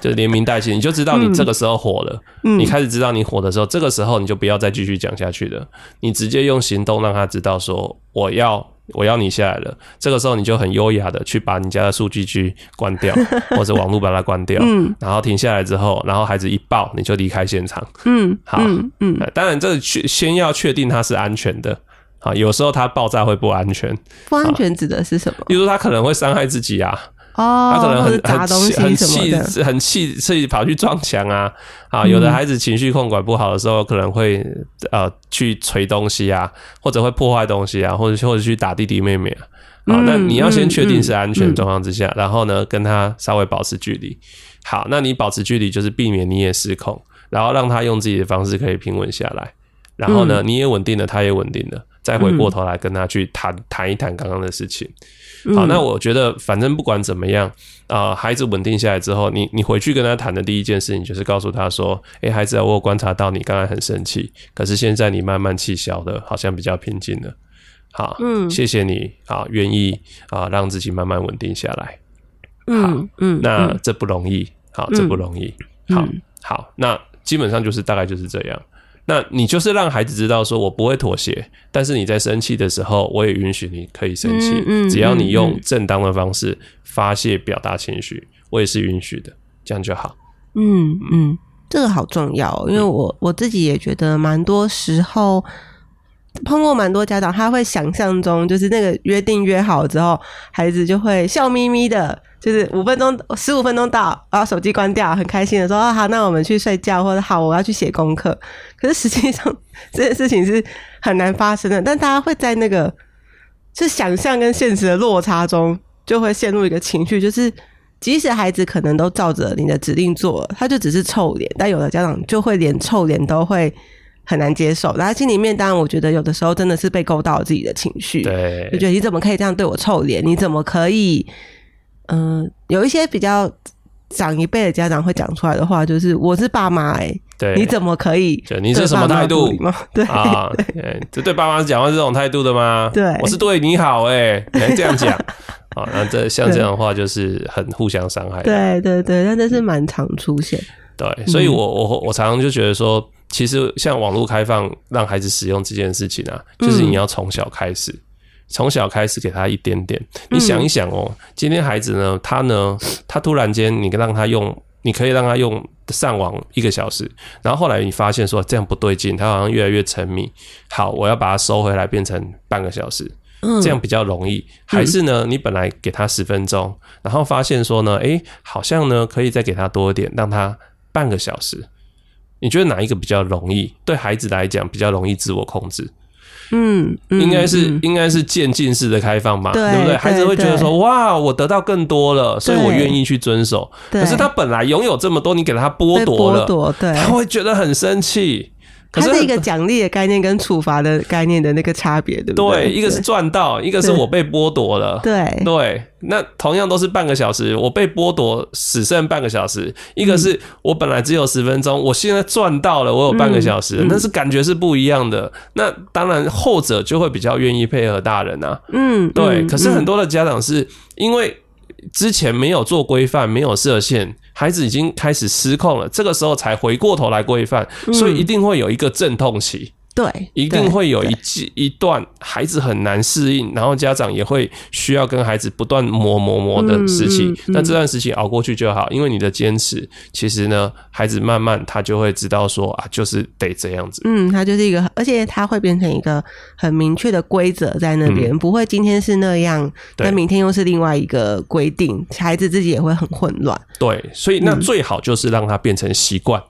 就是连名带姓，你就知道你这个时候火了。你开始知道你火的时候，这个时候你就不要再继续讲下去了，你直接用行动让他知道说，我要我要你下来了，这个时候你就很优雅的去把你家的数据区关掉，或者网络把它关掉，嗯，然后停下来之后，然后孩子一抱，你就离开现场，嗯，好，嗯，当然这确先要确定它是安全的，啊，有时候它爆炸会不安全，不安全指的是什么？比如说它可能会伤害自己啊。哦，他可能很很气很气很气，自己跑去撞墙啊！啊，有的孩子情绪控管不好的时候，可能会呃去捶东西啊，或者会破坏东西啊，或者或者去打弟弟妹妹啊。好，那你要先确定是安全状况之下，然后呢跟他稍微保持距离。好，那你保持距离就是避免你也失控，然后让他用自己的方式可以平稳下来。然后呢，你也稳定了，他也稳定了，再回过头来跟他去谈谈一谈刚刚的事情。好，那我觉得反正不管怎么样啊，孩子稳定下来之后，你你回去跟他谈的第一件事情就是告诉他说：“哎，孩子，我有观察到你刚才很生气，可是现在你慢慢气消了，好像比较平静了。”好，嗯，谢谢你啊，愿意啊让自己慢慢稳定下来。嗯嗯，那这不容易，好，这不容易。好，好，那基本上就是大概就是这样。那你就是让孩子知道，说我不会妥协，但是你在生气的时候，我也允许你可以生气，只要你用正当的方式发泄表达情绪，我也是允许的，这样就好。嗯嗯，这个好重要，因为我我自己也觉得，蛮多时候碰过蛮多家长，他会想象中就是那个约定约好之后，孩子就会笑眯眯的。就是五分钟、十五分钟到，然后手机关掉，很开心的说：“好，那我们去睡觉，或者好，我要去写功课。”可是实际上这件事情是很难发生的。但大家会在那个是想象跟现实的落差中，就会陷入一个情绪，就是即使孩子可能都照着你的指令做了，他就只是臭脸。但有的家长就会连臭脸都会很难接受，然后心里面当然我觉得有的时候真的是被勾到自己的情绪，对，就觉得你怎么可以这样对我臭脸？你怎么可以？嗯，有一些比较长一辈的家长会讲出来的话，就是我是爸妈，哎，对，你怎么可以？你是什么态度？对 啊，这对爸妈讲话是这种态度的吗？对，我是对你好，哎，能这样讲 啊？那这像这样的话，就是很互相伤害。对对对，那这是蛮常出现。对，所以我我我常常就觉得说，其实像网络开放让孩子使用这件事情啊，就是你要从小开始。从小开始给他一点点，你想一想哦，今天孩子呢，他呢，他突然间你让他用，你可以让他用上网一个小时，然后后来你发现说这样不对劲，他好像越来越沉迷。好，我要把它收回来，变成半个小时，这样比较容易。还是呢，你本来给他十分钟，然后发现说呢，诶，好像呢可以再给他多一点，让他半个小时。你觉得哪一个比较容易？对孩子来讲比较容易自我控制？嗯，应该是应该是渐进式的开放嘛，对不对？孩子会觉得说，哇，我得到更多了，所以我愿意去遵守。可是他本来拥有这么多，你给他剥夺了，他会觉得很生气。它是一个奖励的概念跟处罚的概念的那个差别，对不对？对，一个是赚到，一个是我被剥夺了。对对，那同样都是半个小时，我被剥夺只剩半个小时，一个是我本来只有十分钟，我现在赚到了，我有半个小时，那是感觉是不一样的。那当然后者就会比较愿意配合大人啊。嗯，对。可是很多的家长是因为。之前没有做规范，没有设限，孩子已经开始失控了。这个时候才回过头来规范，所以一定会有一个阵痛期。对，一定会有一季一段孩子很难适应，然后家长也会需要跟孩子不断磨磨磨的时期。那这段时期熬过去就好，因为你的坚持，其实呢，孩子慢慢他就会知道说啊，就是得这样子。嗯，他就是一个，而且他会变成一个很明确的规则在那边，不会今天是那样，那明天又是另外一个规定，孩子自己也会很混乱。对，所以那最好就是让他变成习惯。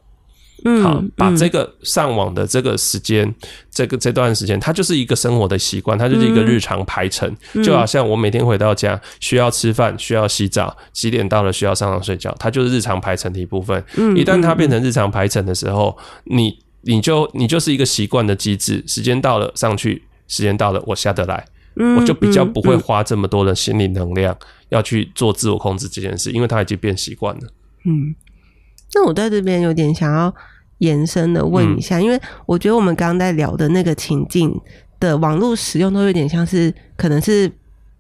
好，把这个上网的这个时间，这个这段时间，它就是一个生活的习惯，它就是一个日常排程，就好像我每天回到家需要吃饭，需要洗澡，几点到了需要上床睡觉，它就是日常排程的一部分。一旦它变成日常排程的时候，你你就你就是一个习惯的机制，时间到了上去，时间到了我下得来，我就比较不会花这么多的心理能量要去做自我控制这件事，因为它已经变习惯了。嗯，那我在这边有点想要。延伸的问一下，因为我觉得我们刚刚在聊的那个情境的网络使用都有点像是，可能是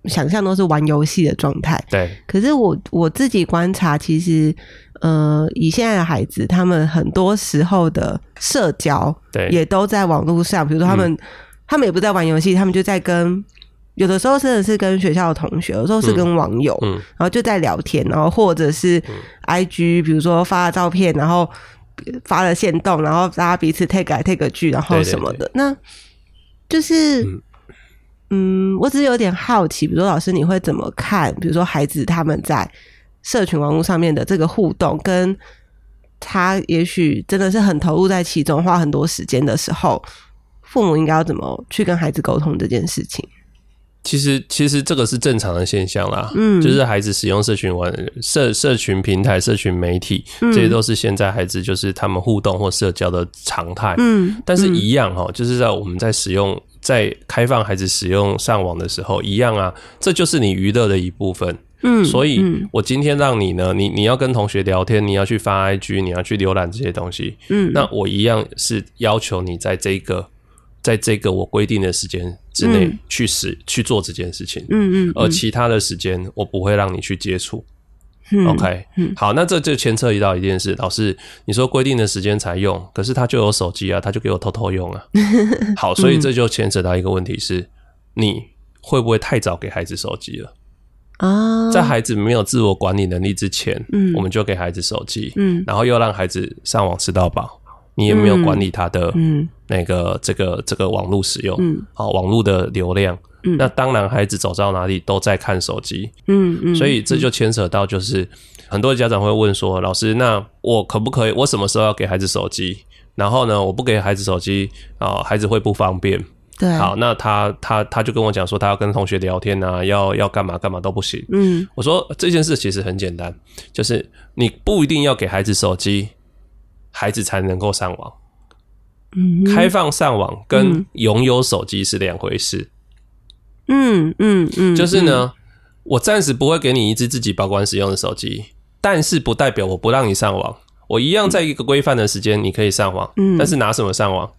想象都是玩游戏的状态。对。可是我我自己观察，其实呃，以现在的孩子，他们很多时候的社交，对，也都在网络上。比如说，他们他们也不在玩游戏，他们就在跟有的时候真的是跟学校的同学，有时候是跟网友，然后就在聊天，然后或者是 I G，比如说发了照片，然后发了线动，然后大家彼此 take 来 take 去，然后什么的，那就是。嗯，我只是有点好奇，比如说老师你会怎么看？比如说孩子他们在社群网络上面的这个互动，跟他也许真的是很投入在其中，花很多时间的时候，父母应该要怎么去跟孩子沟通这件事情？其实，其实这个是正常的现象啦。嗯，就是孩子使用社群网、社社群平台、社群媒体，这些都是现在孩子就是他们互动或社交的常态。嗯，但是一样哈，就是在我们在使用。在开放孩子使用上网的时候，一样啊，这就是你娱乐的一部分。嗯，所以我今天让你呢，你你要跟同学聊天，你要去发 IG，你要去浏览这些东西。嗯，那我一样是要求你在这个，在这个我规定的时间之内去使去做这件事情。嗯嗯，而其他的时间我不会让你去接触。OK，好，那这就牵扯到一件事，老师，你说规定的时间才用，可是他就有手机啊，他就给我偷偷用啊。好，所以这就牵扯到一个问题是，你会不会太早给孩子手机了啊？在孩子没有自我管理能力之前，嗯，我们就给孩子手机，嗯，然后又让孩子上网吃到饱，你也没有管理他的嗯那个这个这个网络使用，嗯，好，网络的流量。那当然，孩子走到哪里都在看手机，嗯嗯，所以这就牵扯到，就是很多家长会问说：“老师，那我可不可以？我什么时候要给孩子手机？然后呢，我不给孩子手机啊，孩子会不方便。”对，好，那他他他就跟我讲说，他要跟同学聊天啊，要要干嘛干嘛都不行。嗯，我说这件事其实很简单，就是你不一定要给孩子手机，孩子才能够上网。嗯，开放上网跟拥有手机是两回事。嗯嗯嗯，就是呢，我暂时不会给你一支自己保管使用的手机，但是不代表我不让你上网，我一样在一个规范的时间你可以上网，嗯，但是拿什么上网？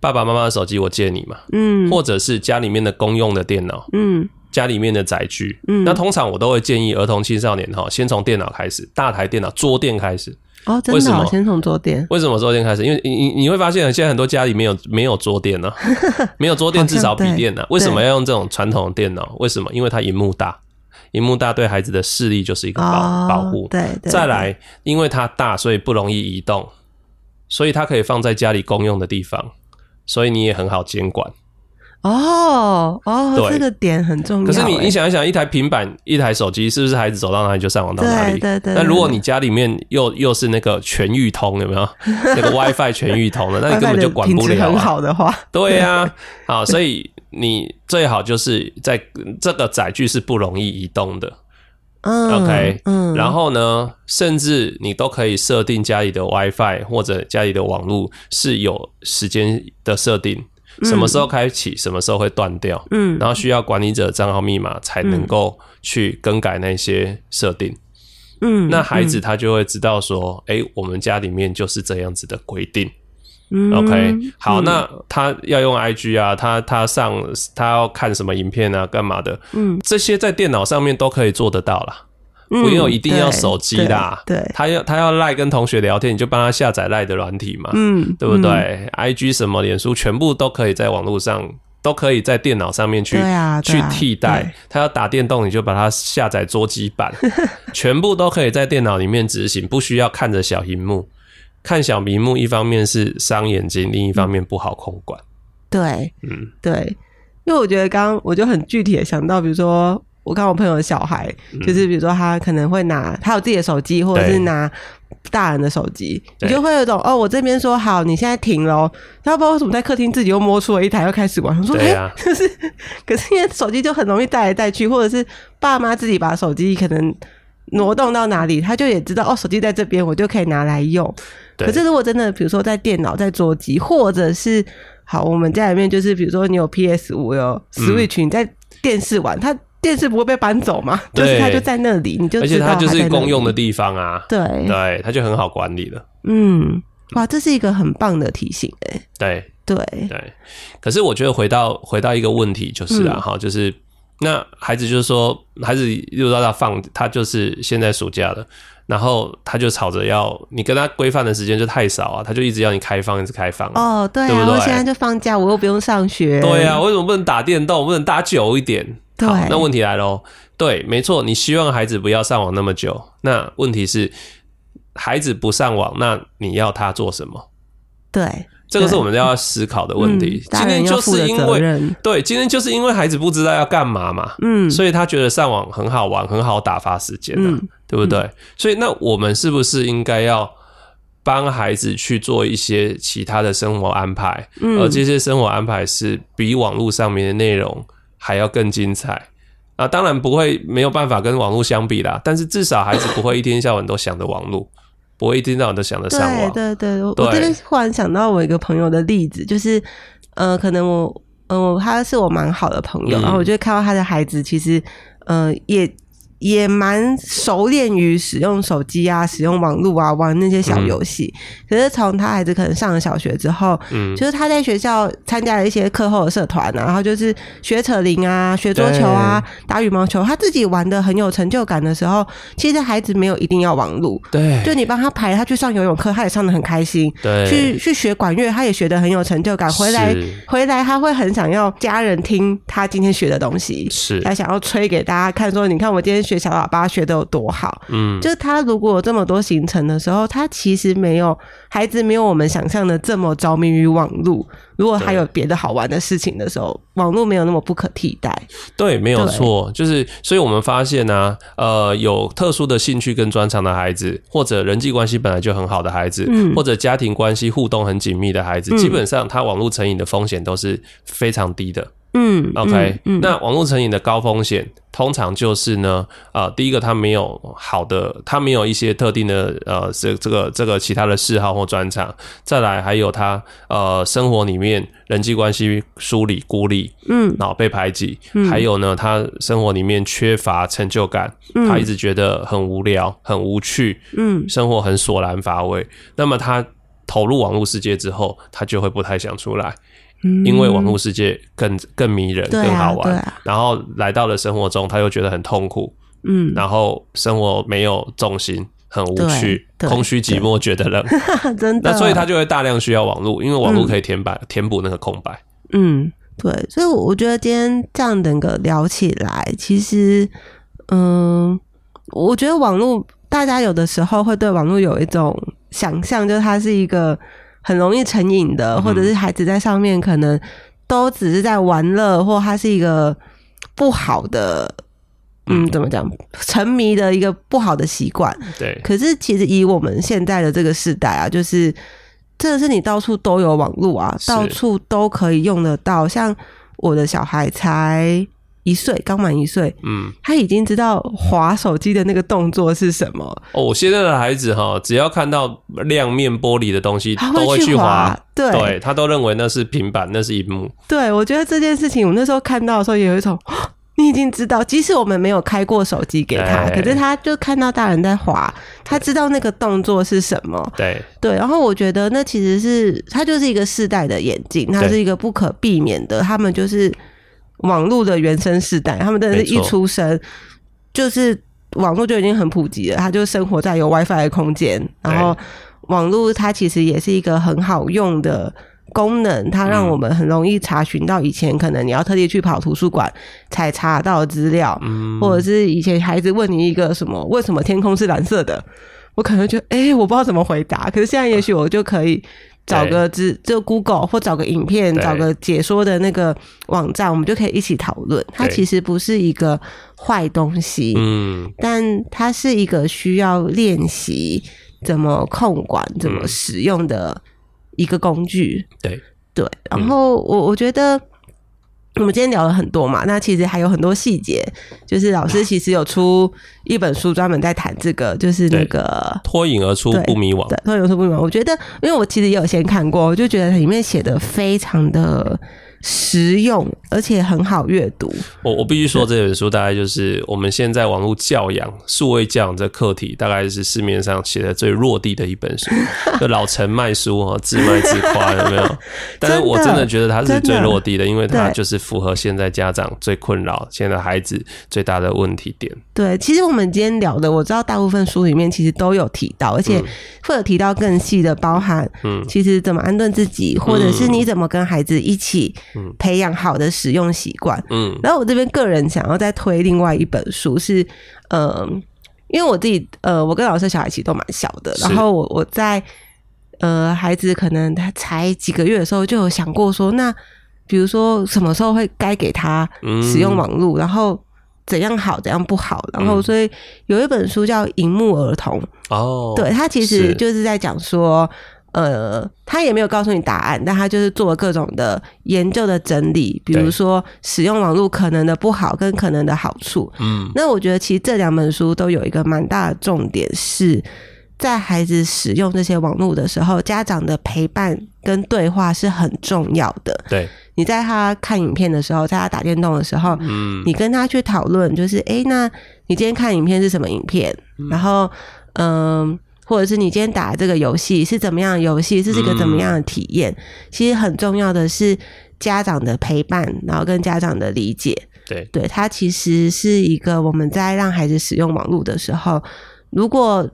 爸爸妈妈的手机我借你嘛，嗯，或者是家里面的公用的电脑，嗯，家里面的载具，嗯，那通常我都会建议儿童青少年哈，先从电脑开始，大台电脑桌垫开始。哦，真的，先从桌垫。为什么桌垫开始？因为你你你会发现，现在很多家里面有没有桌垫呢？没有桌垫，至少笔电呢？为什么要用这种传统的电脑？为什么？因为它荧幕大，荧幕大对孩子的视力就是一个保保护。对，再来，因为它大，所以不容易移动，所以它可以放在家里公用的地方，所以你也很好监管。哦哦，这个点很重要。可是你你想一想，一台平板、一台手机，是不是孩子走到哪里就上网到哪里？对对对。那如果你家里面又又是那个全域通，有没有 那个 WiFi 全域通的？那你根本就管不了。很好的话，对呀。好，所以你最好就是在这个载具是不容易移动的。嗯。OK。嗯。然后呢，甚至你都可以设定家里的 WiFi 或者家里的网络是有时间的设定。什么时候开启，什么时候会断掉？嗯，然后需要管理者账号密码才能够去更改那些设定。嗯，那孩子他就会知道说，哎，我们家里面就是这样子的规定。OK，好，那他要用 IG 啊，他他上他要看什么影片啊，干嘛的？嗯，这些在电脑上面都可以做得到了。不用一定要手机啦，对，他要他要赖跟同学聊天，你就帮他下载赖的软体嘛，嗯，对不对？I G 什么脸书全部都可以在网络上，都可以在电脑上面去去替代。他要打电动，你就把它下载桌机版，全部都可以在电脑里面执行，不需要看着小荧幕。看小屏幕，一方面是伤眼睛，另一方面不好控管。对，嗯，对，因为我觉得刚刚我就很具体的想到，比如说。我看我朋友的小孩，就是比如说他可能会拿他有自己的手机，或者是拿大人的手机，你就会有种哦，我这边说好，你现在停喽，他不知道为什么在客厅自己又摸出了一台，又开始玩。我说哎，就是，可是因为手机就很容易带来带去，或者是爸妈自己把手机可能挪动到哪里，他就也知道哦，手机在这边，我就可以拿来用。可是如果真的比如说在电脑、在桌机，或者是好，我们家里面就是比如说你有 PS 五、有 Switch，你在电视玩，他。电视不会被搬走吗？就是它就在那里，你就而且它就是公用的地方啊。对对，它就很好管理了。嗯，哇，这是一个很棒的提醒哎。对对对，可是我觉得回到回到一个问题就是啊，哈，就是那孩子就是说，孩子又到他放，他就是现在暑假了，然后他就吵着要你跟他规范的时间就太少啊，他就一直要你开放，一直开放。哦，对啊，我现在就放假，我又不用上学。对啊，为什么不能打电动？不能打久一点？对，那问题来喽。对，没错，你希望孩子不要上网那么久。那问题是，孩子不上网，那你要他做什么？对。这个是我们要思考的问题。今天就是因为对，今天就是因为孩子不知道要干嘛嘛，嗯，所以他觉得上网很好玩，很好打发时间的，对不对？所以那我们是不是应该要帮孩子去做一些其他的生活安排？而这些生活安排是比网络上面的内容还要更精彩啊！当然不会没有办法跟网络相比啦，但是至少孩子不会一天下晚都想着网络。我会一天到晚都想着上网。对对对，我这边忽然想到我一个朋友的例子，就是呃，可能我呃，他是我蛮好的朋友，然后我就看到他的孩子，其实呃也。也蛮熟练于使用手机啊，使用网络啊，玩那些小游戏。可是从他孩子可能上了小学之后，嗯，就是他在学校参加了一些课后的社团啊，然后就是学扯铃啊，学桌球啊，打羽毛球，他自己玩的很有成就感的时候，其实孩子没有一定要网络，对，就你帮他排，他去上游泳课，他也上的很开心，对，去去学管乐，他也学的很有成就感，回来回来他会很想要家人听他今天学的东西，是，他想要吹给大家看，说你看我今天。学小喇叭学的有多好？嗯，就是他如果有这么多行程的时候，他其实没有孩子没有我们想象的这么着迷于网络。如果还有别的好玩的事情的时候，网络没有那么不可替代。对，没有错，就是所以我们发现呢，呃，有特殊的兴趣跟专长的孩子，或者人际关系本来就很好的孩子，或者家庭关系互动很紧密的孩子，基本上他网络成瘾的风险都是非常低的。嗯，OK，那网络成瘾的高风险，通常就是呢，呃，第一个他没有好的，他没有一些特定的呃，这这个这个其他的嗜好或专长，再来还有他呃生活里面人际关系疏离孤立，嗯，然后被排挤，还有呢，他生活里面缺乏成就感，他一直觉得很无聊、很无趣，嗯，生活很索然乏味，那么他投入网络世界之后，他就会不太想出来。因为网络世界更更迷人、更好玩，然后来到了生活中，他又觉得很痛苦，嗯，然后生活没有重心，很无趣，空虚寂寞，觉得冷，真的。那所以他就会大量需要网络，因为网络可以填白填补那个空白。嗯，对，所以我觉得今天这样整个聊起来，其实，嗯，我觉得网络大家有的时候会对网络有一种想象，就是它是一个。很容易成瘾的，或者是孩子在上面可能都只是在玩乐，或他是一个不好的，嗯，怎么讲，沉迷的一个不好的习惯。对。可是其实以我们现在的这个时代啊，就是真的是你到处都有网络啊，到处都可以用得到。像我的小孩才。一岁刚满一岁，嗯，他已经知道滑手机的那个动作是什么。哦，现在的孩子哈，只要看到亮面玻璃的东西，都会去滑。对，他都认为那是平板，那是一幕。对，我觉得这件事情，我那时候看到的时候，也有一种，你已经知道，即使我们没有开过手机给他，可是他就看到大人在滑，他知道那个动作是什么。对对，然后我觉得那其实是他就是一个世代的眼镜，它是一个不可避免的，他们就是。网络的原生世代，他们真的是一出生就是网络就已经很普及了，他就生活在有 WiFi 的空间，然后网络它其实也是一个很好用的功能，它让我们很容易查询到以前可能你要特地去跑图书馆才查到资料，或者是以前孩子问你一个什么为什么天空是蓝色的，我可能就哎我不知道怎么回答，可是现在也许我就可以。找个只就 Google 或找个影片，找个解说的那个网站，我们就可以一起讨论。它其实不是一个坏东西，嗯，但它是一个需要练习怎么控管、怎么使用的一个工具。对对，然后我我觉得。我们今天聊了很多嘛，那其实还有很多细节，就是老师其实有出一本书专门在谈这个，就是那个脱颖而出不迷惘，脱颖而出不迷惘。我觉得，因为我其实也有先看过，我就觉得里面写的非常的实用，而且很好阅读。我我必须说，这本书大概就是我们现在网络教养、数位教养这课题，大概是市面上写的最落地的一本书。就老陈卖书哈，自卖自夸有没有？但是我真的觉得它是最落地的，因为它就是符合现在家长最困扰、现在孩子最大的问题点。对，其实我们今天聊的，我知道大部分书里面其实都有提到，而且会有提到更细的，包含嗯，其实怎么安顿自己，或者是你怎么跟孩子一起培养好的使用习惯。嗯，然后我这边个人想要再推另外一本书是，呃，因为我自己呃，我跟老师小孩其实都蛮小的，然后我我在呃孩子可能他才几个月的时候就有想过说，那比如说什么时候会该给他使用网络，然后。怎样好，怎样不好，然后所以有一本书叫《荧幕儿童》哦，对他其实就是在讲说，呃，他也没有告诉你答案，但他就是做了各种的研究的整理，比如说使用网络可能的不好跟可能的好处。嗯，那我觉得其实这两本书都有一个蛮大的重点是。在孩子使用这些网络的时候，家长的陪伴跟对话是很重要的。对，你在他看影片的时候，在他打电动的时候，嗯，你跟他去讨论，就是，哎，那你今天看影片是什么影片？然后，嗯，或者是你今天打这个游戏是怎么样的游戏？这是一个怎么样的体验？其实很重要的是家长的陪伴，然后跟家长的理解。对，对，它其实是一个我们在让孩子使用网络的时候，如果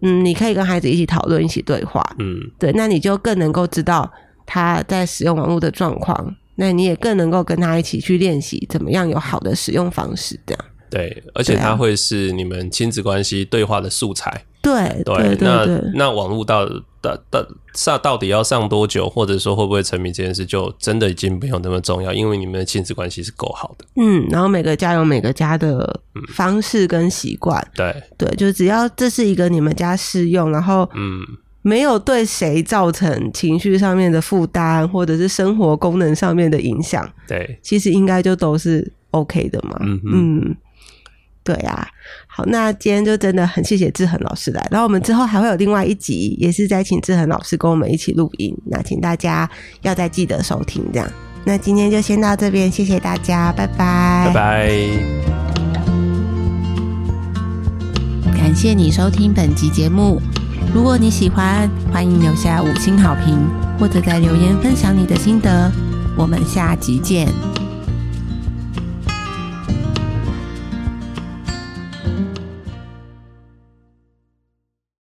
嗯，你可以跟孩子一起讨论，一起对话。嗯，对，那你就更能够知道他在使用网络的状况，那你也更能够跟他一起去练习怎么样有好的使用方式。这样对，而且它会是你们亲子关系对话的素材。对对，那那网络到到到上到底要上多久，或者说会不会沉迷这件事，就真的已经没有那么重要，因为你们的亲子关系是够好的。嗯，然后每个家有每个家的方式跟习惯。对对，就只要这是一个你们家适用，然后嗯，没有对谁造成情绪上面的负担，或者是生活功能上面的影响。对，其实应该就都是 OK 的嘛。嗯嗯。对啊，好，那今天就真的很谢谢志恒老师来，然后我们之后还会有另外一集，也是在请志恒老师跟我们一起录音，那请大家要再记得收听，这样。那今天就先到这边，谢谢大家，拜拜，拜拜。感谢你收听本集节目，如果你喜欢，欢迎留下五星好评，或者在留言分享你的心得，我们下集见。